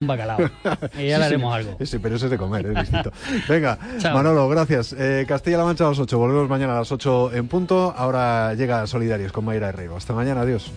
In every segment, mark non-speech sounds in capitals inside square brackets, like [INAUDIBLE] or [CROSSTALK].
un bacalao. [LAUGHS] Y ya le haremos algo. Sí, pero eso es de comer, es distinto. [LAUGHS] Venga, Manolo, gracias. Eh, Castilla-La Mancha a las 8. Volvemos mañana a las 8 en punto. Ahora llega Solidarios con Mayra Herrero. Hasta mañana, adiós.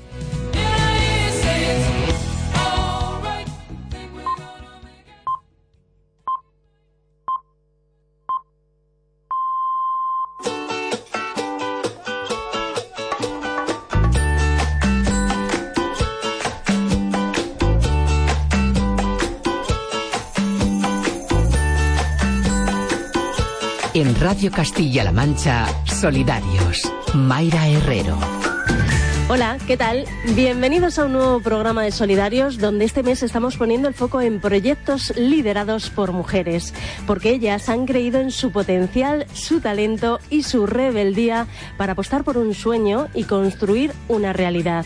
En Radio Castilla-La Mancha, Solidarios. Mayra Herrero. Hola, ¿qué tal? Bienvenidos a un nuevo programa de Solidarios donde este mes estamos poniendo el foco en proyectos liderados por mujeres, porque ellas han creído en su potencial, su talento y su rebeldía para apostar por un sueño y construir una realidad.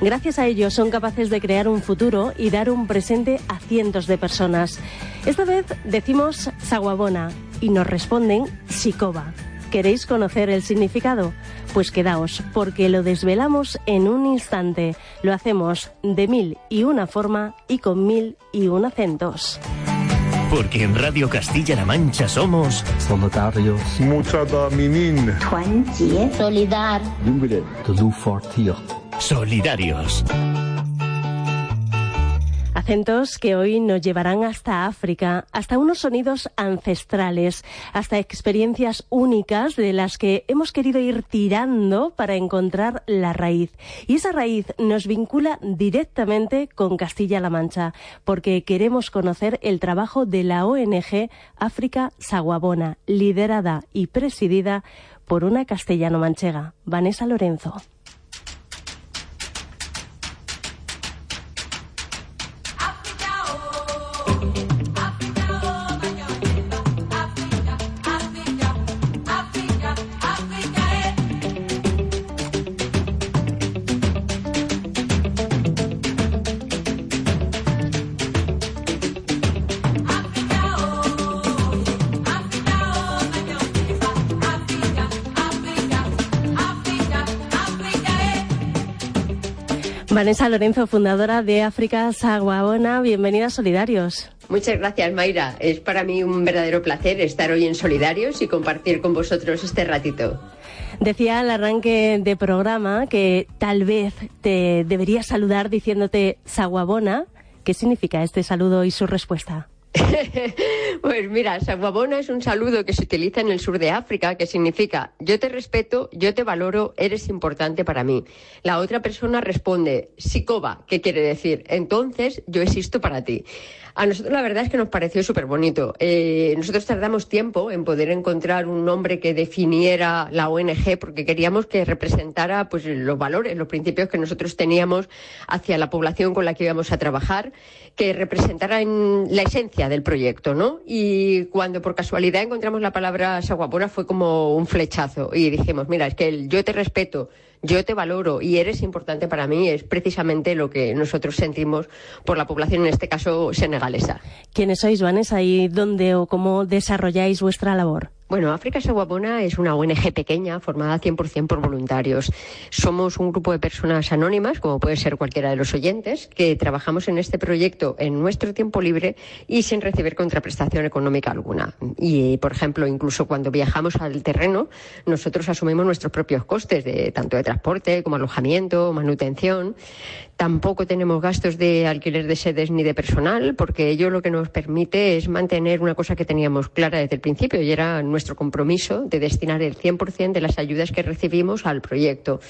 Gracias a ello son capaces de crear un futuro y dar un presente a cientos de personas. Esta vez decimos Saguabona y nos responden Sikoba. ¿Queréis conocer el significado? Pues quedaos, porque lo desvelamos en un instante. Lo hacemos de mil y una forma y con mil y un acentos. Porque en Radio Castilla-La Mancha somos solidarios. Solidar. Solidarios. Acentos que hoy nos llevarán hasta África, hasta unos sonidos ancestrales, hasta experiencias únicas de las que hemos querido ir tirando para encontrar la raíz. Y esa raíz nos vincula directamente con Castilla-La Mancha, porque queremos conocer el trabajo de la ONG África Saguabona, liderada y presidida por una castellano-manchega, Vanessa Lorenzo. Vanessa Lorenzo, fundadora de África Saguabona, bienvenida a Solidarios. Muchas gracias, Mayra. Es para mí un verdadero placer estar hoy en Solidarios y compartir con vosotros este ratito. Decía al arranque de programa que tal vez te debería saludar diciéndote Saguabona. ¿Qué significa este saludo y su respuesta? [LAUGHS] pues mira, Saguabona es un saludo que se utiliza en el sur de África que significa yo te respeto, yo te valoro, eres importante para mí. La otra persona responde Sikoba, ¿qué quiere decir? Entonces yo existo para ti. A nosotros la verdad es que nos pareció súper bonito. Eh, nosotros tardamos tiempo en poder encontrar un nombre que definiera la ONG porque queríamos que representara pues, los valores, los principios que nosotros teníamos hacia la población con la que íbamos a trabajar, que representara la esencia del proyecto, ¿no? Y cuando por casualidad encontramos la palabra Saguapora fue como un flechazo y dijimos, mira, es que el yo te respeto, yo te valoro y eres importante para mí es precisamente lo que nosotros sentimos por la población, en este caso senegalesa. ¿Quiénes sois, Vanessa, y dónde o cómo desarrolláis vuestra labor? Bueno, África Saguabona es una ONG pequeña formada 100% por voluntarios. Somos un grupo de personas anónimas, como puede ser cualquiera de los oyentes, que trabajamos en este proyecto en nuestro tiempo libre y sin recibir contraprestación económica alguna. Y, por ejemplo, incluso cuando viajamos al terreno, nosotros asumimos nuestros propios costes, de, tanto de transporte como alojamiento, manutención. Tampoco tenemos gastos de alquiler de sedes ni de personal, porque ello lo que nos permite es mantener una cosa que teníamos clara desde el principio y era nuestro compromiso de destinar el 100% de las ayudas que recibimos al proyecto.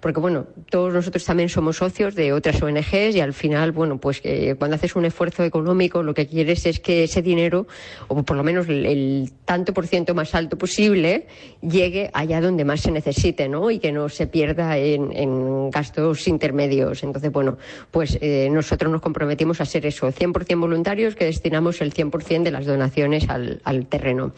Porque, bueno, todos nosotros también somos socios de otras ONGs y al final, bueno, pues cuando haces un esfuerzo económico lo que quieres es que ese dinero, o por lo menos el, tanto por ciento más alto posible, llegue allá donde más se necesite, ¿no? Y que no se pierda en, en gastos intermedios. Entonces, bueno, Bueno, pues eh, nosotros nos comprometimos a ser eso, 100% voluntarios que destinamos el 100% de las donaciones al, terreno.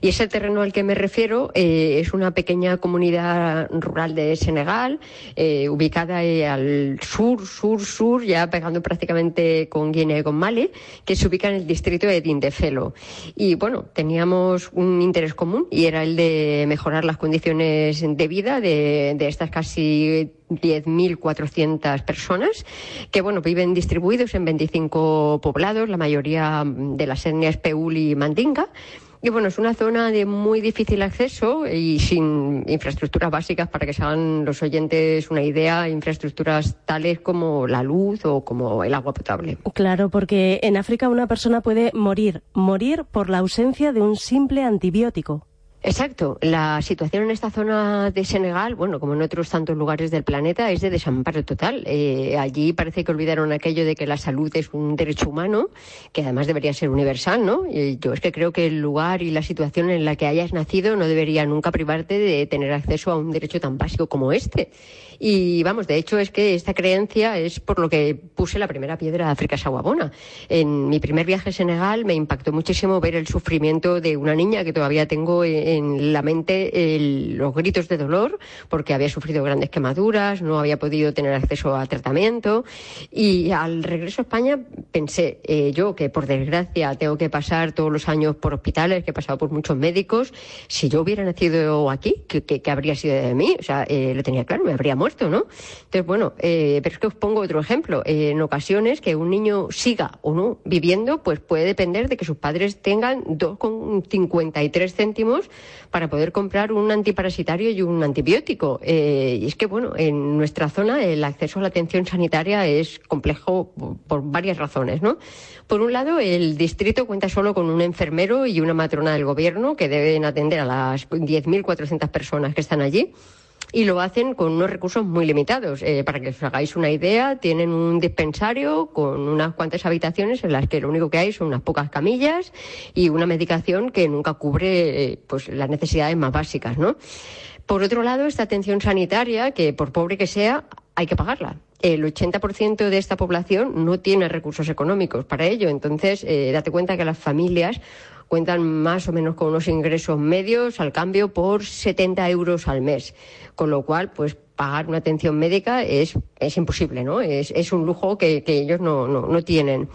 Y ese terreno al que me refiero eh, es una pequeña comunidad rural de Senegal, eh, ubicada al sur, sur, sur, ya pegando prácticamente con Guinea y con Mali, que se ubica en el distrito de Dindefelo. Y bueno, teníamos un interés común y era el de mejorar las condiciones de vida de, de estas casi 10.400 personas que bueno viven distribuidos en 25 poblados, la mayoría de las etnias Peul y Mandinga. Y bueno, es una zona de muy difícil acceso y sin infraestructuras básicas para que se hagan los oyentes una idea, infraestructuras tales como la luz o como el agua potable. Claro, porque en África una persona puede morir, morir por la ausencia de un simple antibiótico. Exacto. La situación en esta zona de Senegal, bueno, como en otros tantos lugares del planeta, es de desamparo total. Eh, allí parece que olvidaron aquello de que la salud es un derecho humano, que además debería ser universal, ¿no? Y yo es que creo que el lugar y la situación en la que hayas nacido no debería nunca privarte de tener acceso a un derecho tan básico como este. Y vamos, de hecho es que esta creencia es por lo que puse la primera piedra de África Sawabona. En mi primer viaje a Senegal me impactó muchísimo ver el sufrimiento de una niña que todavía tengo en la mente los gritos de dolor porque había sufrido grandes quemaduras, no había podido tener acceso a tratamiento y al regreso a España pensé eh, yo que por desgracia tengo que pasar todos los años por hospitales, que he pasado por muchos médicos, si yo hubiera nacido aquí, ¿qué, habría sido de mí? O sea, eh, lo tenía claro, me habría muerto ¿no? Entonces, bueno, eh, pero es que os pongo otro ejemplo. en ocasiones que un niño siga o no viviendo, pues puede depender de que sus padres tengan 2,53 céntimos para poder comprar un antiparasitario y un antibiótico. Eh, y es que, bueno, en nuestra zona el acceso a la atención sanitaria es complejo por varias razones, ¿no? Por un lado, el distrito cuenta solo con un enfermero y una matrona del gobierno que deben atender a las 10.400 personas que están allí y lo hacen con unos recursos muy limitados. Eh, para que os hagáis una idea, tienen un dispensario con unas cuantas habitaciones en las que lo único que hay son unas pocas camillas y una medicación que nunca cubre eh, pues las necesidades más básicas, ¿no? Por otro lado, esta atención sanitaria, que por pobre que sea, hay que pagarla. El 80% de esta población no tiene recursos económicos para ello. Entonces, eh, date cuenta que las familias cuentan más o menos con unos ingresos medios al cambio por 70 euros al mes. Con lo cual, pues pagar una atención médica es, es imposible, ¿no? Es, es un lujo que, que ellos no, no, no, tienen.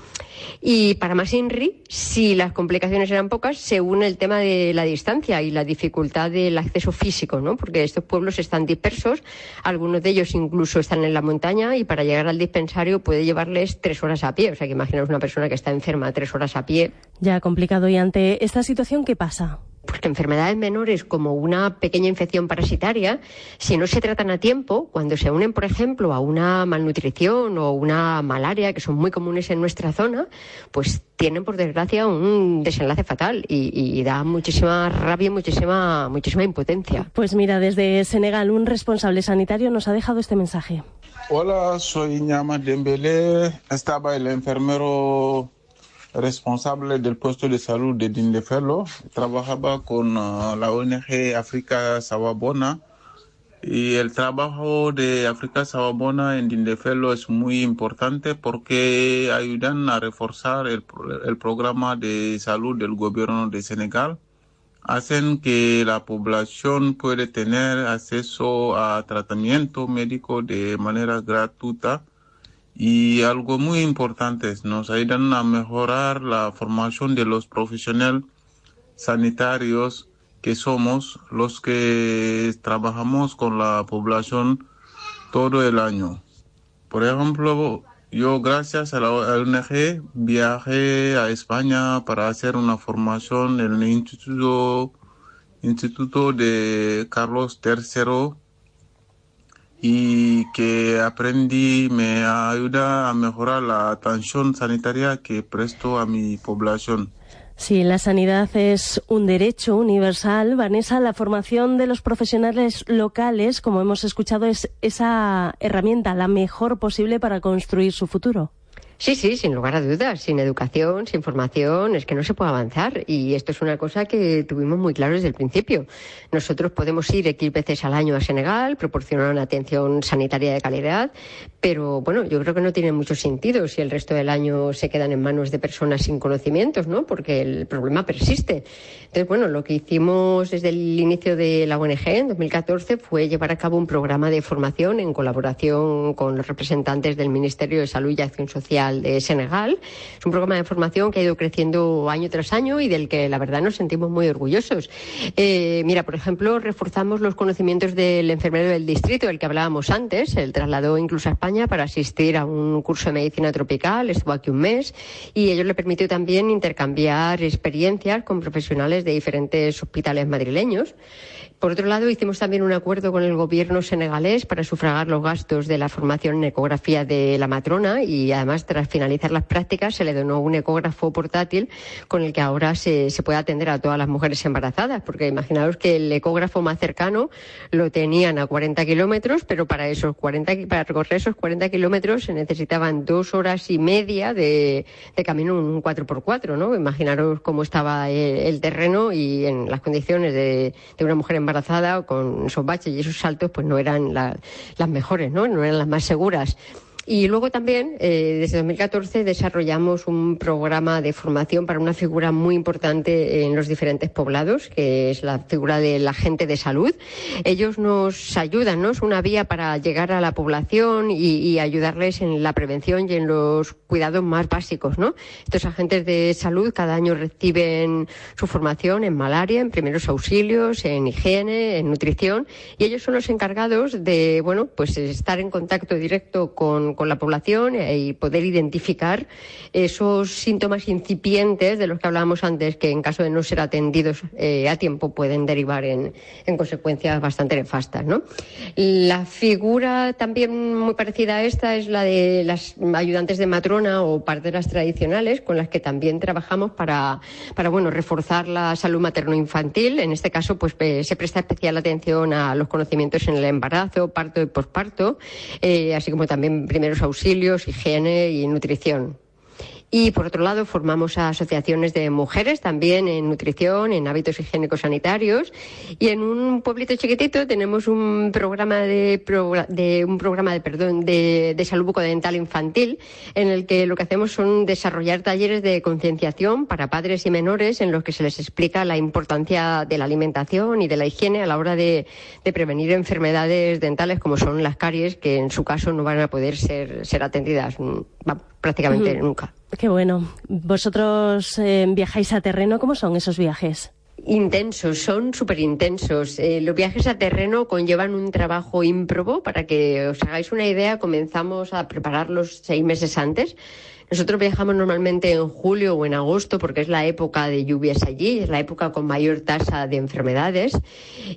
Y para más INRI, si las complicaciones eran pocas, se une el tema de la distancia y la dificultad del acceso físico, ¿no? Porque estos pueblos están dispersos, algunos de ellos incluso están en la montaña y para llegar al dispensario puede llevarles tres horas a pie. O sea que imaginaos una persona que está enferma tres horas a pie. Ya complicado. Y ante esta situación, ¿qué pasa? Porque enfermedades menores como una pequeña infección parasitaria, si no se tratan a tiempo, cuando se unen, por ejemplo, a una malnutrición o una malaria, que son muy comunes en nuestra zona, pues tienen, por desgracia, un desenlace fatal y, da muchísima rabia y muchísima, muchísima impotencia. Pues mira, desde Senegal, un responsable sanitario nos ha dejado este mensaje. Hola, soy Ñama Dembélé. Estaba el enfermero responsable del puesto de salud de Dindefelo. Trabajaba con uh, la ONG África Sababona y el trabajo de África Sababona en Dindefelo es muy importante porque ayudan a reforzar el, el programa de salud del gobierno de Senegal. Hacen que la población puede tener acceso a tratamiento médico de manera gratuita y algo muy importante, nos ayudan a mejorar la formación de los profesionales sanitarios que somos los que trabajamos con la población todo el año. Por ejemplo, yo gracias a la ONG viajé a España para hacer una formación en el Instituto, Instituto de Carlos III y que aprendí me ayuda a mejorar la atención sanitaria que presto a mi población. Sí, la sanidad es un derecho universal. Vanessa, la formación de los profesionales locales, como hemos escuchado, es esa herramienta la mejor posible para construir su futuro. Sí, sí, sin lugar a dudas. Sin educación, sin formación, es que no se puede avanzar. Y esto es una cosa que tuvimos muy claro desde el principio. Nosotros podemos ir X veces al año a Senegal, proporcionar una atención sanitaria de calidad, pero bueno, yo creo que no tiene mucho sentido si el resto del año se quedan en manos de personas sin conocimientos, ¿no? Porque el problema persiste. Entonces, bueno, lo que hicimos desde el inicio de la ONG en 2014 fue llevar a cabo un programa de formación en colaboración con los representantes del Ministerio de Salud y Acción Social de Senegal. Es un programa de formación que ha ido creciendo año tras año y del que la verdad nos sentimos muy orgullosos. Eh, mira, por ejemplo, reforzamos los conocimientos del enfermero del distrito, del que hablábamos antes. Él trasladó incluso a España para asistir a un curso de medicina tropical, estuvo aquí un mes y ello le permitió también intercambiar experiencias con profesionales de diferentes hospitales madrileños. Por otro lado, hicimos también un acuerdo con el gobierno senegalés para sufragar los gastos de la formación en ecografía de la matrona y además tras finalizar las prácticas se le donó un ecógrafo portátil con el que ahora se, puede atender a todas las mujeres embarazadas, porque imaginaos que el ecógrafo más cercano lo tenían a 40 kilómetros, pero para esos 40, para recorrer esos 40 kilómetros se necesitaban dos horas y media de, camino en un 4x4, ¿no? Imaginaros cómo estaba el, terreno y en las condiciones de, de una mujer embarazada embarazada con esos baches y esos saltos pues no eran las mejores, ¿no? No eran las más seguras. Y luego también, eh, desde 2014, desarrollamos un programa de formación para una figura muy importante en los diferentes poblados, que es la figura del agente de salud. Ellos nos ayudan, ¿no? Es una vía para llegar a la población y, ayudarles en la prevención y en los cuidados más básicos, ¿no? Estos agentes de salud cada año reciben su formación en malaria, en primeros auxilios, en higiene, en nutrición, y ellos son los encargados de, bueno, pues estar en contacto directo con con, la población eh, y poder identificar esos síntomas incipientes de los que hablábamos antes, que en caso de no ser atendidos eh, a tiempo pueden derivar en, consecuencias bastante nefastas. ¿no? La figura también muy parecida a esta es la de las ayudantes de matrona o parteras tradicionales, con las que también trabajamos para, para bueno, reforzar la salud materno-infantil. En este caso, pues se presta especial atención a los conocimientos en el embarazo, parto y posparto, eh, así como también primeros auxilios, higiene y nutrición. Y por otro lado, formamos a asociaciones de mujeres también en nutrición, en hábitos higiénicos sanitarios. Y en un pueblito chiquitito tenemos un programa de, un programa de perdón de, salud bucodental infantil, en el que lo que hacemos son desarrollar talleres de concienciación para padres y menores en los que se les explica la importancia de la alimentación y de la higiene a la hora de, prevenir enfermedades dentales como son las caries, que en su caso no van a poder ser, ser atendidas prácticamente nunca. Qué bueno. ¿Vosotros eh, viajáis a terreno? ¿Cómo son esos viajes? Intensos, son súper intensos. Eh, los viajes a terreno conllevan un trabajo ímprobo. Para que os hagáis una idea, comenzamos a prepararlos seis meses antes nosotros viajamos normalmente en julio o en agosto porque es la época de lluvias allí, es la época con mayor tasa de enfermedades.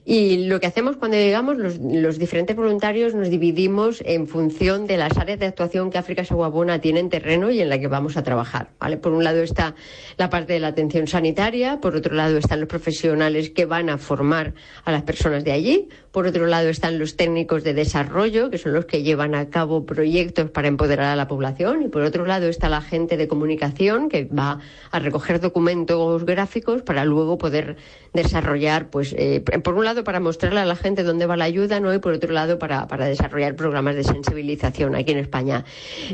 Y lo que hacemos cuando llegamos, los, diferentes voluntarios nos dividimos en función de las áreas de actuación que África Saguabona tiene en terreno y en la que vamos a trabajar. Por un lado está la parte de la atención sanitaria, por otro lado están los profesionales que van a formar a las personas de allí, por otro lado están los técnicos de desarrollo, que son los que llevan a cabo proyectos para empoderar a la población, y por otro lado está la gente de comunicación, que va a recoger documentos gráficos para luego poder desarrollar, pues, eh, por un lado para mostrarle a la gente dónde va la ayuda, ¿no? Y por otro lado para, para desarrollar programas de sensibilización aquí en España.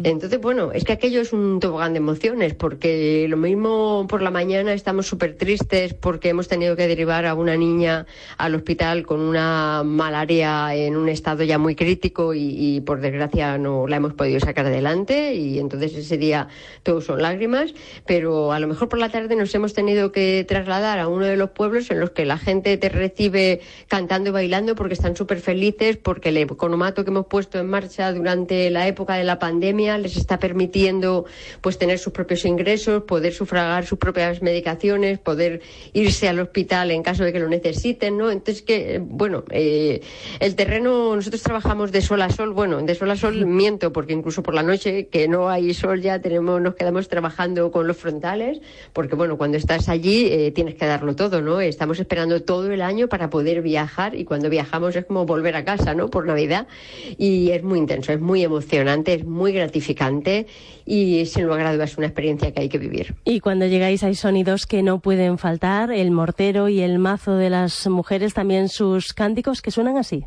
Entonces, bueno, es que aquello es un tobogán de emociones, porque lo mismo por la mañana estamos súper tristes porque hemos tenido que derivar a una niña al hospital con una malaria en un estado ya muy crítico y, por desgracia no la hemos podido sacar adelante y entonces ese día todos son lágrimas, pero a lo mejor por la tarde nos hemos tenido que trasladar a uno de los pueblos en los que la gente te recibe cantando y bailando porque están súper felices, porque el economato que hemos puesto en marcha durante la época de la pandemia les está permitiendo pues tener sus propios ingresos, poder sufragar sus propias medicaciones, poder irse al hospital en caso de que lo necesiten, ¿no? Entonces que, bueno, eh, el terreno, nosotros trabajamos de sol a sol, bueno, de sol a sol miento, porque incluso por la noche, que no hay sol ya, tenemos, nos quedamos trabajando con los frontales, porque bueno, cuando estás allí eh, tienes que darlo todo, ¿no? Estamos esperando todo el año para poder viajar y cuando viajamos es como volver a casa, ¿no? Por Navidad y es muy intenso, es muy emocionante, es muy gratificante y sin lugar a dudas es una experiencia que hay que vivir. Y cuando llegáis hay sonidos que no pueden faltar, el mortero y el mazo de las mujeres, también sus cánticos que suenan así.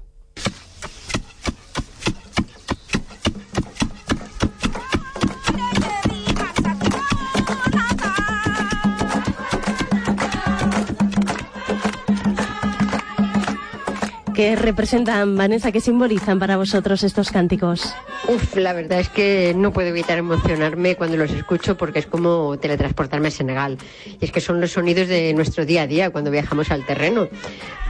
¿Qué representan, Vanessa? ¿Qué simbolizan para vosotros estos cánticos? Uf, la verdad es que no puedo evitar emocionarme cuando los escucho porque es como teletransportarme a Senegal. Y es que son los sonidos de nuestro día a día cuando viajamos al terreno.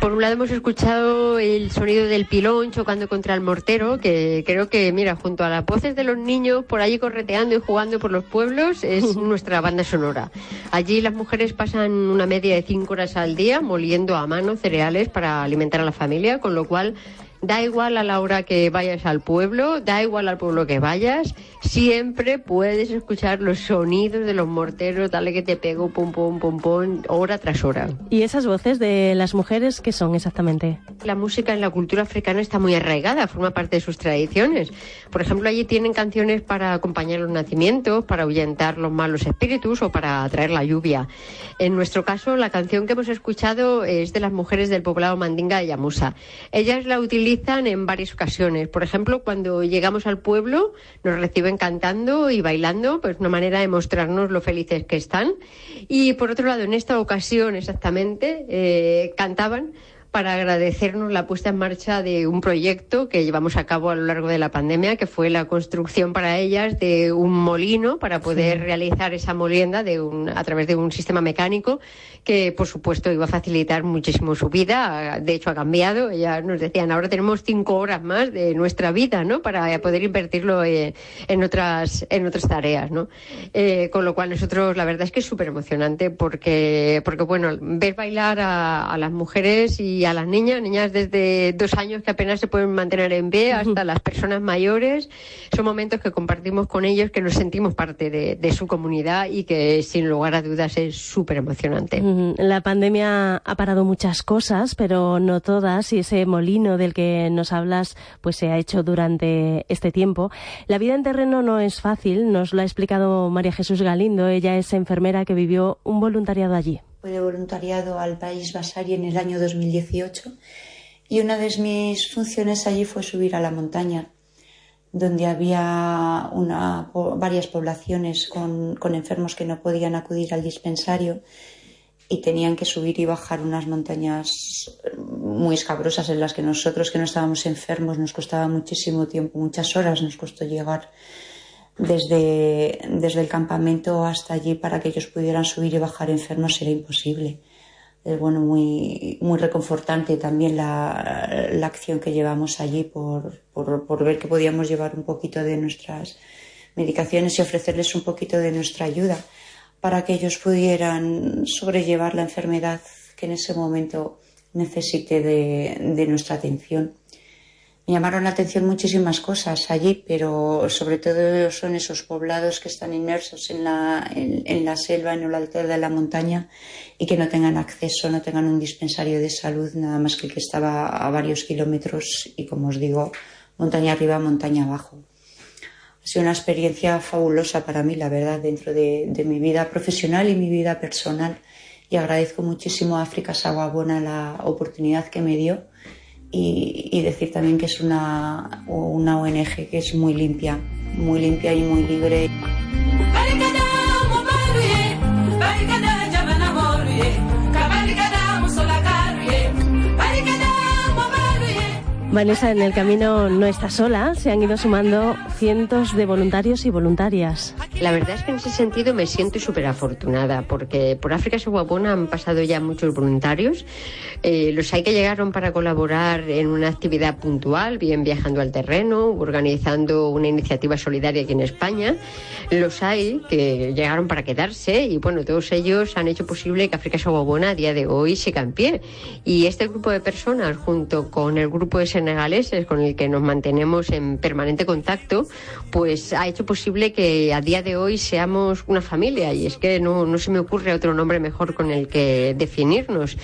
Por un lado hemos escuchado el sonido del pilón chocando contra el mortero, que creo que, mira, junto a las voces de los niños por allí correteando y jugando por los pueblos, es [LAUGHS] nuestra banda sonora. Allí las mujeres pasan una media de cinco horas al día moliendo a mano cereales para alimentar a la familia, con lo cual Da igual a la hora que vayas al pueblo, da igual al pueblo que vayas, siempre puedes escuchar los sonidos de los morteros, dale que te pego, pum, pum, pum, pum, hora tras hora. ¿Y esas voces de las mujeres qué son exactamente? La música en la cultura africana está muy arraigada, forma parte de sus tradiciones. Por ejemplo, allí tienen canciones para acompañar los nacimientos, para ahuyentar los malos espíritus o para atraer la lluvia. En nuestro caso, la canción que hemos escuchado es de las mujeres del poblado Mandinga de Yamusa. Ellas la utilizan en varias ocasiones. Por ejemplo, cuando llegamos al pueblo, nos reciben cantando y bailando, pues una manera de mostrarnos lo felices que están. Y por otro lado, en esta ocasión exactamente, eh, cantaban para agradecernos la puesta en marcha de un proyecto que llevamos a cabo a lo largo de la pandemia, que fue la construcción para ellas de un molino para poder realizar esa molienda de un, a través de un sistema mecánico que, por supuesto, iba a facilitar muchísimo su vida. De hecho, ha cambiado. Ellas nos decían, ahora tenemos cinco horas más de nuestra vida, ¿no? Para poder invertirlo en, otras, en otras tareas, ¿no? Eh, con lo cual, nosotros, la verdad es que es súper emocionante porque, porque, bueno, ver bailar a, a las mujeres y a las niñas, niñas desde dos años que apenas se pueden mantener en pie, hasta las personas mayores. Son momentos que compartimos con ellos, que nos sentimos parte de, su comunidad y que sin lugar a dudas es súper emocionante. La pandemia ha parado muchas cosas, pero no todas, y ese molino del que nos hablas pues se ha hecho durante este tiempo. La vida en terreno no es fácil, nos lo ha explicado María Jesús Galindo. Ella es enfermera que vivió un voluntariado allí fue de voluntariado al país Basari en el año 2018 y una de mis funciones allí fue subir a la montaña, donde había varias poblaciones con, enfermos que no podían acudir al dispensario y tenían que subir y bajar unas montañas muy escabrosas en las que nosotros que no estábamos enfermos nos costaba muchísimo tiempo, muchas horas nos costó llegar desde, desde el campamento hasta allí para que ellos pudieran subir y bajar enfermos era imposible. Es bueno, muy, muy reconfortante también la, la acción que llevamos allí por, por, por, ver que podíamos llevar un poquito de nuestras medicaciones y ofrecerles un poquito de nuestra ayuda para que ellos pudieran sobrellevar la enfermedad que en ese momento necesite de, de nuestra atención. Me llamaron la atención muchísimas cosas allí, pero sobre todo son esos poblados que están inmersos en la, en, la selva, en el alto de la montaña y que no tengan acceso, no tengan un dispensario de salud, nada más que el que estaba a varios kilómetros y, como os digo, montaña arriba, montaña abajo. Ha sido una experiencia fabulosa para mí, la verdad, dentro de, de mi vida profesional y mi vida personal. Y agradezco muchísimo a África Saguabona la oportunidad que me dio y, decir también que es una, una ONG que es muy limpia, muy limpia y muy libre. Vanessa, en el camino no está sola, se han ido sumando cientos de voluntarios y voluntarias. La verdad es que en ese sentido me siento súper afortunada, porque por África Subguapona han pasado ya muchos voluntarios. Eh, los hay que llegaron para colaborar en una actividad puntual, bien viajando al terreno, organizando una iniciativa solidaria aquí en España. Los hay que llegaron para quedarse y bueno, todos ellos han hecho posible que África Subguapona a día de hoy se pie. Y este grupo de personas, junto con el grupo de con el que nos mantenemos en permanente contacto, pues ha hecho posible que a día de hoy seamos una familia y es que no, no se me ocurre otro nombre mejor con el que definirnos.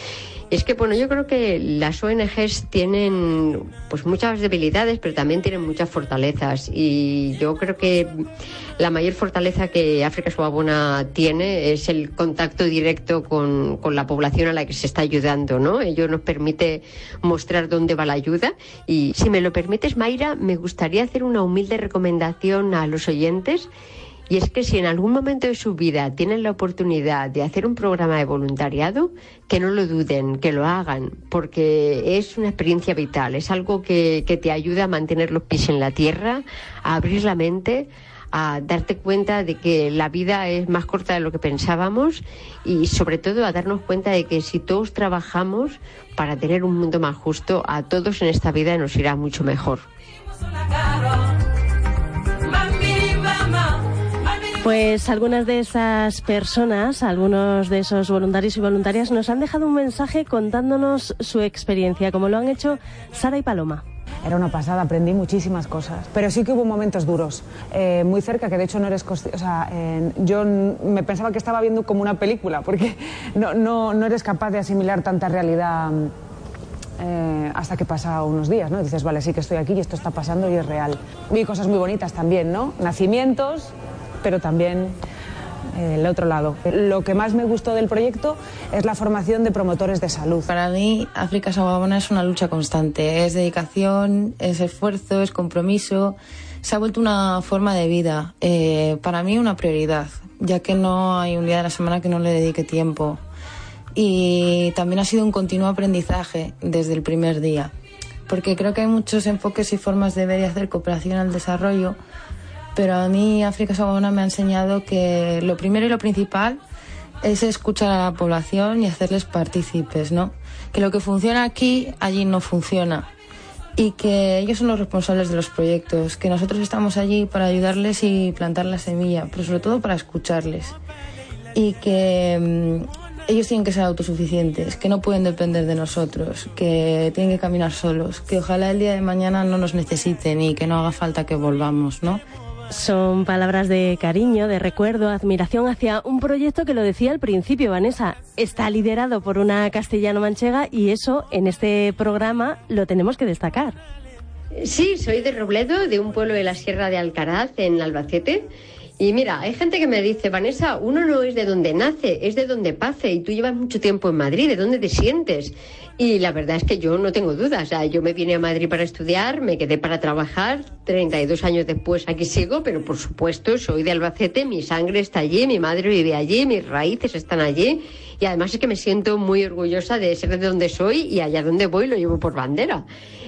Es que, bueno, yo creo que las ONGs tienen pues muchas debilidades, pero también tienen muchas fortalezas. Y yo creo que la mayor fortaleza que África Suabona tiene es el contacto directo con, con, la población a la que se está ayudando, ¿no? Ello nos permite mostrar dónde va la ayuda. Y si me lo permites, Mayra, me gustaría hacer una humilde recomendación a los oyentes y es que si en algún momento de su vida tienen la oportunidad de hacer un programa de voluntariado, que no lo duden, que lo hagan, porque es una experiencia vital, es algo que, te ayuda a mantener los pies en la tierra, a abrir la mente, a darte cuenta de que la vida es más corta de lo que pensábamos y sobre todo a darnos cuenta de que si todos trabajamos para tener un mundo más justo, a todos en esta vida nos irá mucho mejor. Pues algunas de esas personas, algunos de esos voluntarios y voluntarias nos han dejado un mensaje contándonos su experiencia, como lo han hecho Sara y Paloma. Era una pasada, aprendí muchísimas cosas, pero sí que hubo momentos duros, eh, muy cerca, que de hecho no eres o sea, yo me pensaba que estaba viendo como una película, porque no, no, no eres capaz de asimilar tanta realidad eh, hasta que pasa unos días, ¿no? dices, vale, sí que estoy aquí y esto está pasando y es real. Vi cosas muy bonitas también, ¿no? Nacimientos, pero también eh, el otro lado. Lo que más me gustó del proyecto es la formación de promotores de salud. Para mí, África Sababona es una lucha constante. Es dedicación, es esfuerzo, es compromiso. Se ha vuelto una forma de vida. Eh, para mí, una prioridad, ya que no hay un día de la semana que no le dedique tiempo. Y también ha sido un continuo aprendizaje desde el primer día, porque creo que hay muchos enfoques y formas de ver y hacer cooperación al desarrollo pero a mí África Sabona me ha enseñado que lo primero y lo principal es escuchar a la población y hacerles partícipes, ¿no? Que lo que funciona aquí, allí no funciona. Y que ellos son los responsables de los proyectos, que nosotros estamos allí para ayudarles y plantar la semilla, pero sobre todo para escucharles. Y que mm, ellos tienen que ser autosuficientes, que no pueden depender de nosotros, que tienen que caminar solos, que ojalá el día de mañana no nos necesiten y que no haga falta que volvamos, ¿no? Son palabras de cariño, de recuerdo, admiración hacia un proyecto que lo decía al principio, Vanessa, está liderado por una castellano-manchega y eso en este programa lo tenemos que destacar. Sí, soy de Robledo, de un pueblo de la Sierra de Alcaraz, en Albacete. Y mira, hay gente que me dice, Vanessa, uno no es de donde nace, es de donde pase. Y tú llevas mucho tiempo en Madrid, ¿de dónde te sientes? Y la verdad es que yo no tengo dudas. O sea, yo me vine a Madrid para estudiar, me quedé para trabajar. 32 años después aquí sigo, pero por supuesto soy de Albacete, mi sangre está allí, mi madre vive allí, mis raíces están allí y además es que me siento muy orgullosa de ser de donde soy y allá donde voy lo llevo por bandera.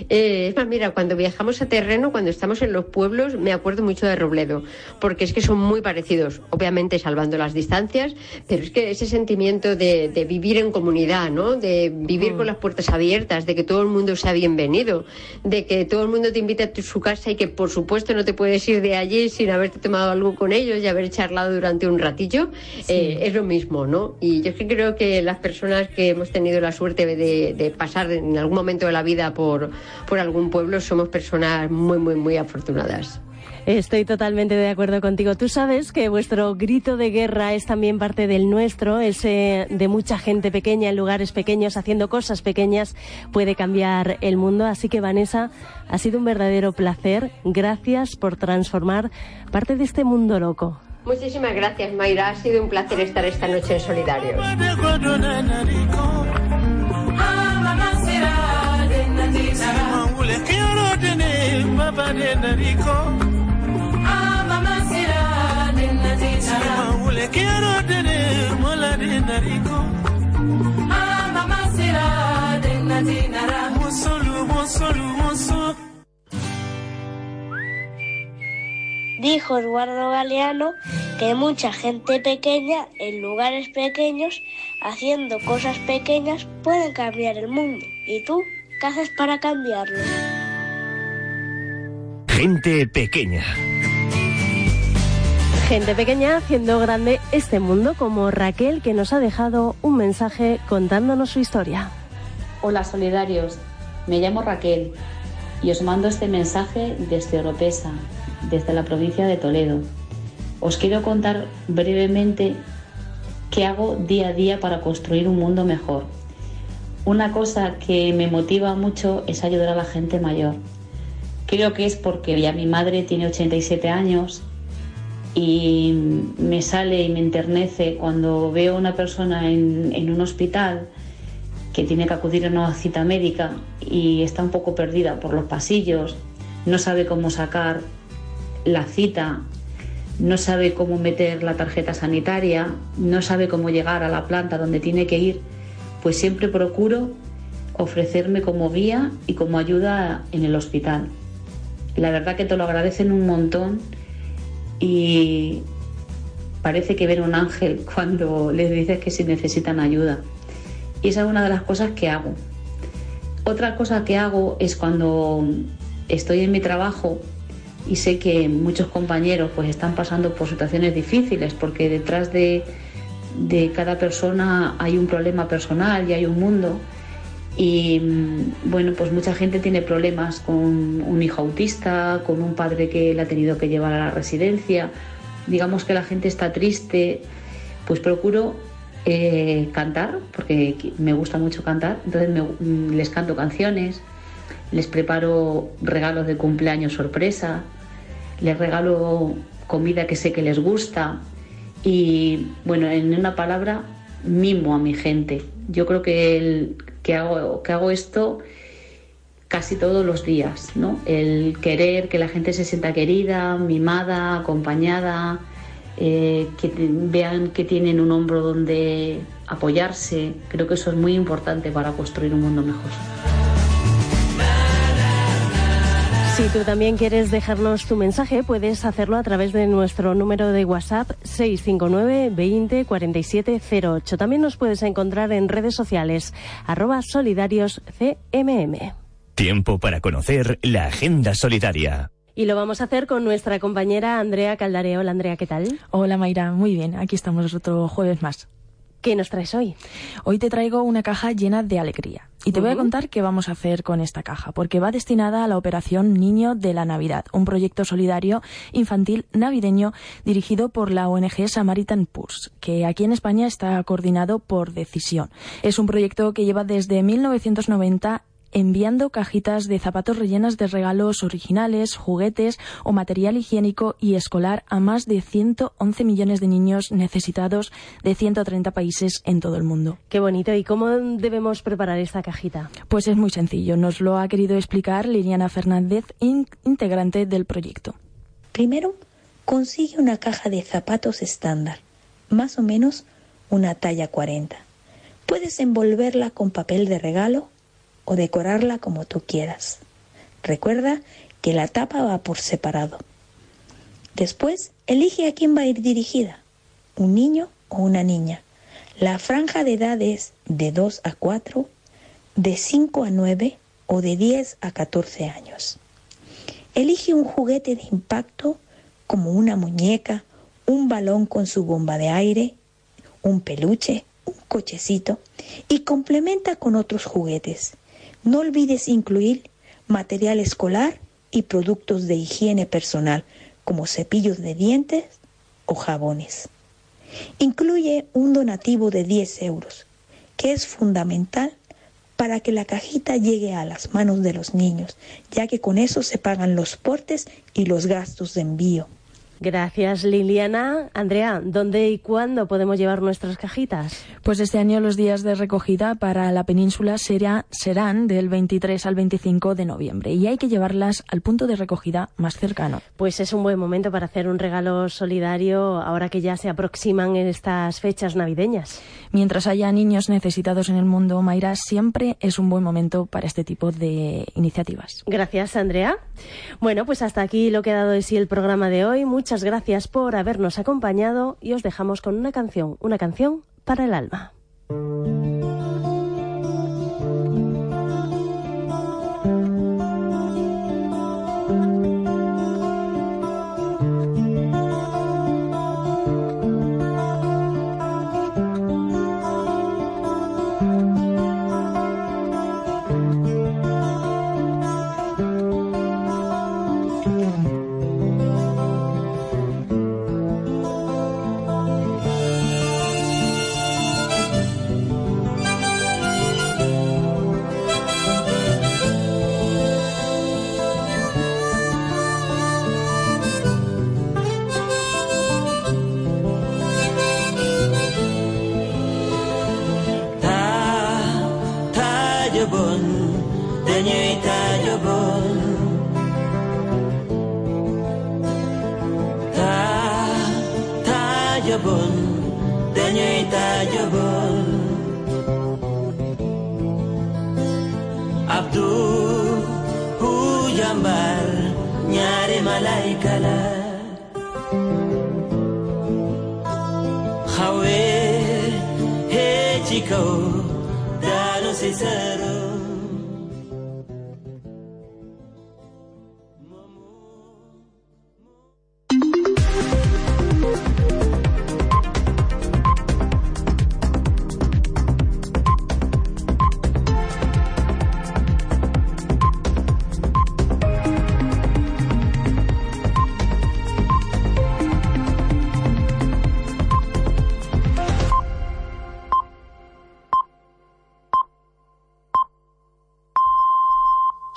Eh, es más, mira, cuando viajamos a terreno, cuando estamos en los pueblos, me acuerdo mucho de Robledo, porque es que son muy parecidos, obviamente salvando las distancias, pero es que ese sentimiento de, vivir en comunidad, ¿no? De vivir con mm. las puertas abiertas, de que todo el mundo sea bienvenido, de que todo el mundo te invite a su casa y que por supuesto no te puedes ir de allí sin haberte tomado algo con ellos y haber charlado durante un ratillo, eh, es lo mismo, ¿no? Y yo es que creo creo que las personas que hemos tenido la suerte de, pasar en algún momento de la vida por, por algún pueblo somos personas muy, muy, muy afortunadas. Estoy totalmente de acuerdo contigo. Tú sabes que vuestro grito de guerra es también parte del nuestro, ese de mucha gente pequeña en lugares pequeños, haciendo cosas pequeñas, puede cambiar el mundo. Así que, Vanessa, ha sido un verdadero placer. Gracias por transformar parte de este mundo loco. Muchísimas gracias, Mayra. Ha sido un placer estar esta noche en Solidarios. Dijo Eduardo Galeano que mucha gente pequeña en lugares pequeños, haciendo cosas pequeñas, pueden cambiar el mundo. ¿Y tú qué haces para cambiarlo? Gente pequeña. Gente pequeña haciendo grande este mundo como Raquel que nos ha dejado un mensaje contándonos su historia. Hola solidarios, me llamo Raquel y os mando este mensaje desde Oropesa, desde la provincia de Toledo. os quiero contar brevemente qué hago día a día para construir un mundo mejor. Una cosa que me motiva mucho es ayudar a la gente mayor. Creo que es porque ya mi madre tiene 87 años y me sale y me enternece cuando veo a una persona en, en un hospital que tiene que acudir a una cita médica y está un poco perdida por los pasillos, no sabe cómo sacar la cita, no sabe cómo meter la tarjeta sanitaria, no sabe cómo llegar a la planta donde tiene que ir, pues siempre procuro ofrecerme como guía y como ayuda en el hospital. La verdad que te lo agradecen un montón y parece que ven un ángel [LAUGHS] cuando les dices que si necesitan ayuda. Y esa es una de las cosas que hago. Otra cosa que hago es cuando estoy en mi trabajo y sé que muchos compañeros pues están pasando por situaciones difíciles porque detrás de, de cada persona hay un problema personal y hay un mundo. Y mm, bueno pues mucha gente tiene problemas con un hijo autista con un padre que le ha tenido que llevar a la residencia. Digamos que la gente está triste. Pues procuro eh, cantar, porque me gusta mucho cantar, entonces mm, les canto canciones, les preparo regalos de cumpleaños sorpresa, les regalo comida que sé que les gusta y, bueno, en una palabra, mimo a mi gente. Yo creo que, el, que, hago, que hago esto casi todos los días, ¿no? El querer que la gente se sienta querida, mimada, acompañada, eh, que vean que tienen un hombro donde apoyarse. Creo que eso es muy importante para construir un mundo mejor. Si tú también quieres dejarnos tu mensaje, puedes hacerlo a través de nuestro número de WhatsApp 659 20 47 08. También nos puedes encontrar en redes sociales arroba solidarios CMM. Tiempo para conocer la Agenda Solidaria. Y lo vamos a hacer con nuestra compañera Andrea Caldareo. Hola Andrea, ¿qué tal? Hola Mayra, muy bien. Aquí estamos otro jueves más. ¿Qué nos traes hoy? Hoy te traigo una caja llena de alegría. Y te voy a contar qué vamos a hacer con esta caja, porque va destinada a la operación Niño de la Navidad, un proyecto solidario infantil navideño dirigido por la ONG Samaritan Purse, que aquí en España está coordinado por Decisión. Es un proyecto que lleva desde 1990 enviando cajitas de zapatos rellenas de regalos originales, juguetes o material higiénico y escolar a más de 111 millones de niños necesitados de 130 países en todo el mundo. Qué bonito. ¿Y cómo debemos preparar esta cajita? Pues es muy sencillo. Nos lo ha querido explicar Liliana Fernández, integrante del proyecto. Primero, consigue una caja de zapatos estándar, más o menos una talla 40. Puedes envolverla con papel de regalo o decorarla como tú quieras. Recuerda que la tapa va por separado. Después, elige a quién va a ir dirigida, un niño o una niña. La franja de edad es de 2 a 4, de 5 a 9 o de 10 a 14 años. Elige un juguete de impacto como una muñeca, un balón con su bomba de aire, un peluche, un cochecito y complementa con otros juguetes. No olvides incluir material escolar y productos de higiene personal como cepillos de dientes o jabones. Incluye un donativo de 10 euros, que es fundamental para que la cajita llegue a las manos de los niños, ya que con eso se pagan los portes y los gastos de envío. Gracias, Liliana. Andrea, ¿dónde y cuándo podemos llevar nuestras cajitas? Pues este año los días de recogida para la península serán del 23 al 25 de noviembre y hay que llevarlas al punto de recogida más cercano. Pues es un buen momento para hacer un regalo solidario ahora que ya se aproximan estas fechas navideñas. Mientras haya niños necesitados en el mundo, Mayra, siempre es un buen momento para este tipo de iniciativas. Gracias, Andrea. Bueno, pues hasta aquí lo que ha dado de sí el programa de hoy. Muchas gracias por habernos acompañado y os dejamos con una canción, una canción para el alma. Taajo bon dañuy taajo bon Abdu hu jambar ñaari malaika la